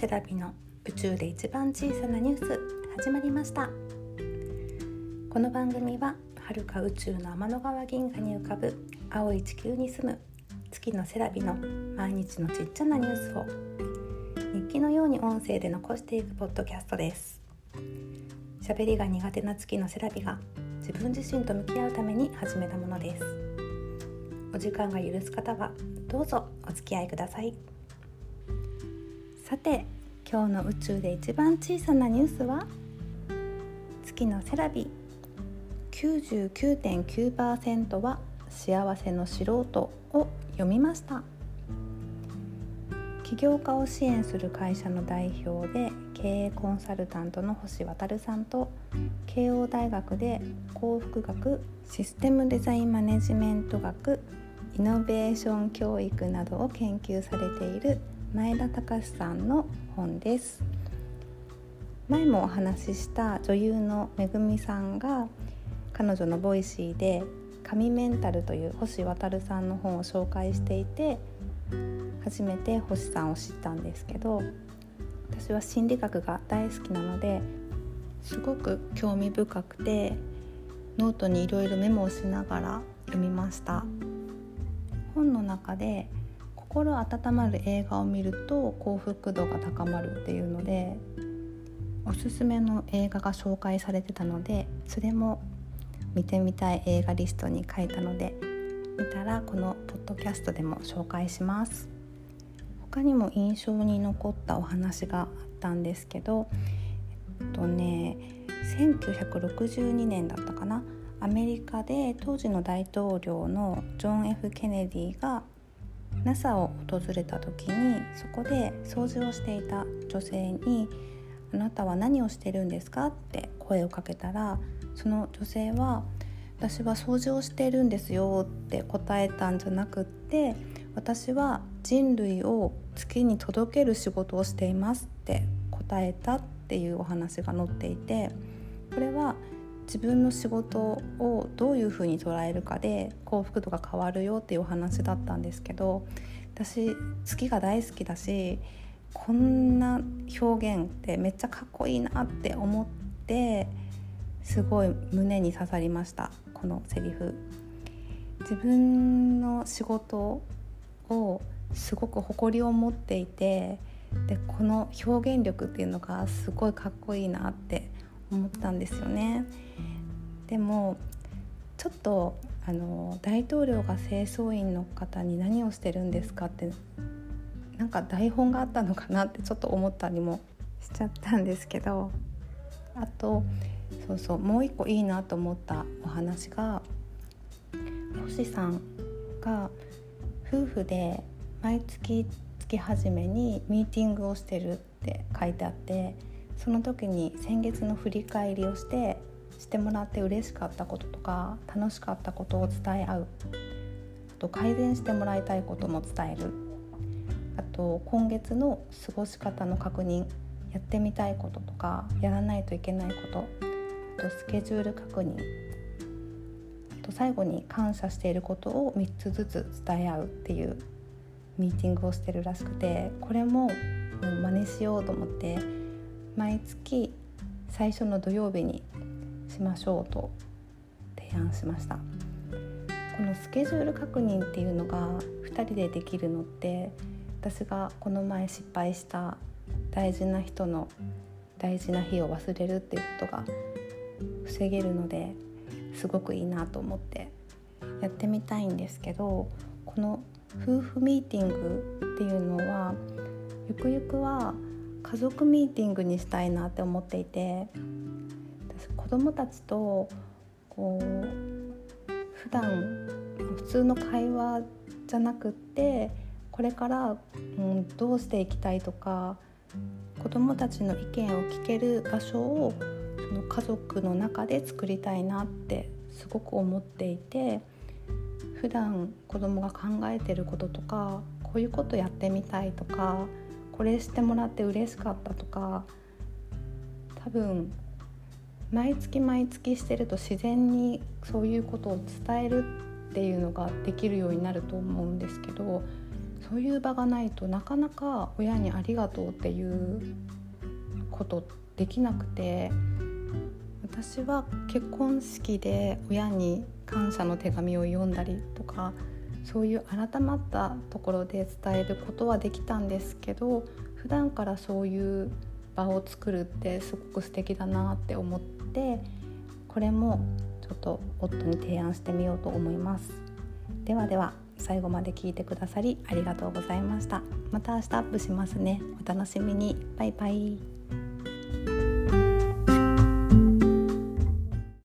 セラビの宇宙で一番小さなニュース始まりました。この番組は遥か宇宙の天の川銀河に浮かぶ青い地球に住む月のセラビの毎日のちっちゃなニュースを日記のように音声で残していくポッドキャストです。喋りが苦手な月のセラビが自分自身と向き合うために始めたものです。お時間が許す方はどうぞお付き合いください。さて今日の宇宙で一番小さなニュースは？月のセラビ。99.9%は幸せの素人を読みました。起業家を支援する会社の代表で経営コンサルタントの星渉さんと慶応大学で幸福学システムデザインマネジメント学イノベーション教育などを研究されている前野隆司さんの本です。前もお話しした女優のめぐみさんが彼女の Voicy で「神メンタル」という星渉さんの本を紹介していて初めて星さんを知ったんですけど私は心理学が大好きなのですごく興味深くてノートにいろいろメモをしながら読みました。本の中で心温まる映画を見ると幸福度が高まるっていうのでおすすめの映画が紹介されてたのでそれも見てみたい映画リストに書いたので見たらこのポッドキャストでも紹介します。他にも印象に残ったお話があったんですけどえっとね1962年だったかなアメリカで当時の大統領のジョン・ F・ ケネディが NASA を訪れた時にそこで掃除をしていた女性に「あなたは何をしてるんですか?」って声をかけたらその女性は「私は掃除をしてるんですよ」って答えたんじゃなくって「私は人類を月に届ける仕事をしています」って答えたっていうお話が載っていてこれは自分の仕事をどういうふうに捉えるかで幸福度が変わるよっていうお話だったんですけど私月が大好きだしこんな表現ってめっちゃかっこいいなって思ってすごい胸に刺さりましたこのセリフ。自分の仕事をすごく誇りを持っていてでこの表現力っていうのがすごいかっこいいなって思ったんですよね。でもちょっとあの大統領が清掃員の方に何をしてるんですかってなんか台本があったのかなってちょっと思ったりもしちゃったんですけどあとそうそうもう一個いいなと思ったお話が星さんが夫婦で毎月月初めにミーティングをしてるって書いてあってその時に先月の振り返りをしてしてもらって嬉しかったこととか楽しかったことを伝え合う。あと改善してもらいたいことも伝える。あと今月の過ごし方の確認やってみたいこととかやらないといけないこと。あとスケジュール確認。あと最後に感謝していることを3つずつ伝え合うっていうミーティングをしてるらしくてこれももう真似しようと思って毎月最初の土曜日にしましょうと提案しました。このスケジュール確認っていうのが2人でできるのって私がこの前失敗した大事な人の大事な日を忘れるっていうことが防げるのですごくいいなと思ってやってみたいんですけどこの夫婦ミーティングっていうのはゆくゆくは家族ミーティングにしたいなって思っていて子供たちとこう普段普通の会話じゃなくってこれから、うん、どうしていきたいとか子供たちの意見を聞ける場所をその家族の中で作りたいなってすごく思っていて普段子供が考えてることとかこういうことやってみたいとかこれしてもらって嬉しかったとか多分毎月毎月してると自然にそういうことを伝えるっていうのができるようになると思うんですけどそういう場がないとなかなか親にありがとうっていうことできなくて私は結婚式で親に感謝の手紙を読んだりとかそういう改まったところで伝えることはできたんですけど普段からそういう場を作るってすごく素敵だなって思ってこれもちょっと夫に提案してみようと思います。ではでは最後まで聞いてくださりありがとうございました。また明日アップしますね。お楽しみに。バイバイ。